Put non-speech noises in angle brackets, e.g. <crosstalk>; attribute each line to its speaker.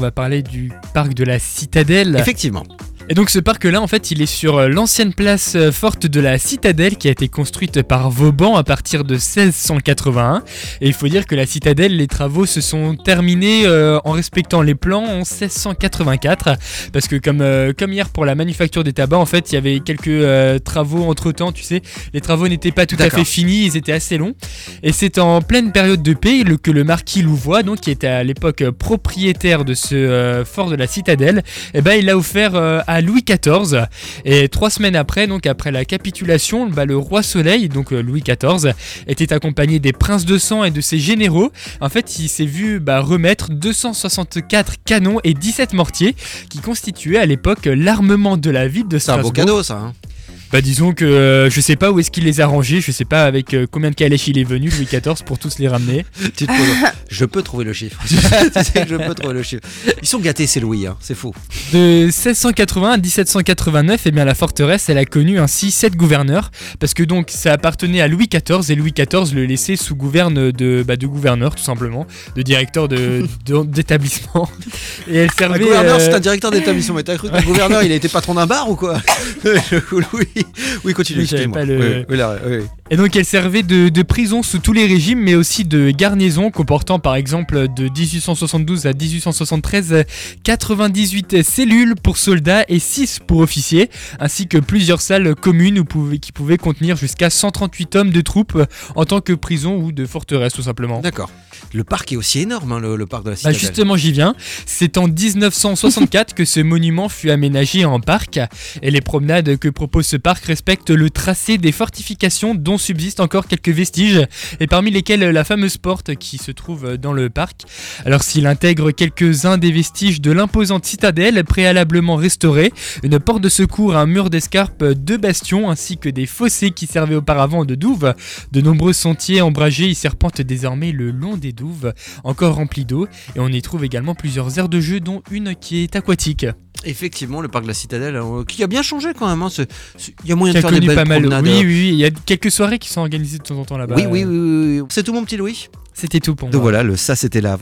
Speaker 1: On va parler du parc de la Citadelle.
Speaker 2: Effectivement.
Speaker 1: Et donc ce parc-là, en fait, il est sur euh, l'ancienne place euh, forte de la Citadelle qui a été construite par Vauban à partir de 1681. Et il faut dire que la Citadelle, les travaux se sont terminés euh, en respectant les plans en 1684. Parce que comme, comme hier pour la manufacture des tabacs, en fait, il y avait quelques travaux entre-temps, tu sais. Les travaux n'étaient pas tout à fait finis, ils étaient assez longs. Et c'est en pleine période de paix que le marquis Louvois, donc, qui était à l'époque propriétaire de ce fort de la Citadelle, eh ben, il l'a offert à Louis XIV. Et trois semaines après, donc après la capitulation, bah, le roi Soleil, donc euh, Louis XIV, était accompagné des princes de sang et de ses généraux. En fait, il s'est vu bah, remettre 264 canons et 17 mortiers, qui constituaient à l'époque l'armement de la ville de Strasbourg.
Speaker 2: C'est un beau cadeau, ça. Hein.
Speaker 1: Bah disons que euh, je sais pas où est-ce qu'il les a rangés, je sais pas avec euh, combien de calèches il est venu Louis XIV pour tous les ramener. <laughs>
Speaker 2: je peux trouver le chiffre. <laughs> je peux trouver le chiffre. Ils sont gâtés ces Louis, hein. c'est faux.
Speaker 1: De 1680 à 1789, eh bien la forteresse elle a connu ainsi sept gouverneurs parce que donc ça appartenait à Louis XIV et Louis XIV le laissait sous gouverne de, bah, de gouverneur tout simplement, de directeur <laughs> d'établissement.
Speaker 2: et elle servait. Un gouverneur c'est un directeur d'établissement, mais t'as cru que le gouverneur il a été patron d'un bar ou quoi? Louis oui, continue.
Speaker 1: Et donc elle servait de, prison sous tous les régimes, mais aussi de garnison, comportant par exemple de 1872 à 1873 98 cellules pour soldats et 6 pour officiers, ainsi que plusieurs salles communes qui pouvaient contenir jusqu'à 138 hommes de troupes en tant que prison ou de forteresse tout simplement.
Speaker 2: D'accord. Le parc est aussi énorme, hein, le, parc de la
Speaker 1: bah, Citadelle. justement, j'y viens. C'est en 1964 que ce monument fut aménagé en parc, et les promenades que propose ce parc respectent le tracé des fortifications dont subsistent encore quelques vestiges, et parmi lesquels la fameuse porte qui se trouve dans le parc. Alors s'il intègre quelques-uns des vestiges de l'imposante citadelle préalablement restaurée, une porte de secours, un mur d'escarpe, deux bastions, ainsi que des fossés qui servaient auparavant de douves, de nombreux sentiers ombragés y serpentent désormais le long des douves, encore remplies d'eau, et on y trouve également plusieurs aires de jeu dont une qui est aquatique.
Speaker 2: Effectivement, le parc de la Citadelle, euh, qui a bien changé quand même. Hein, il y a moyen de faire des
Speaker 1: belles
Speaker 2: pas mal.
Speaker 1: Oui, oui, il y a quelques soirées qui sont organisées de temps en temps là-bas.
Speaker 2: Oui, oui, oui. oui. C'est tout mon petit Louis?
Speaker 1: C'était tout pour
Speaker 2: moi.
Speaker 1: Donc
Speaker 2: voilà, le ça c'était là avant.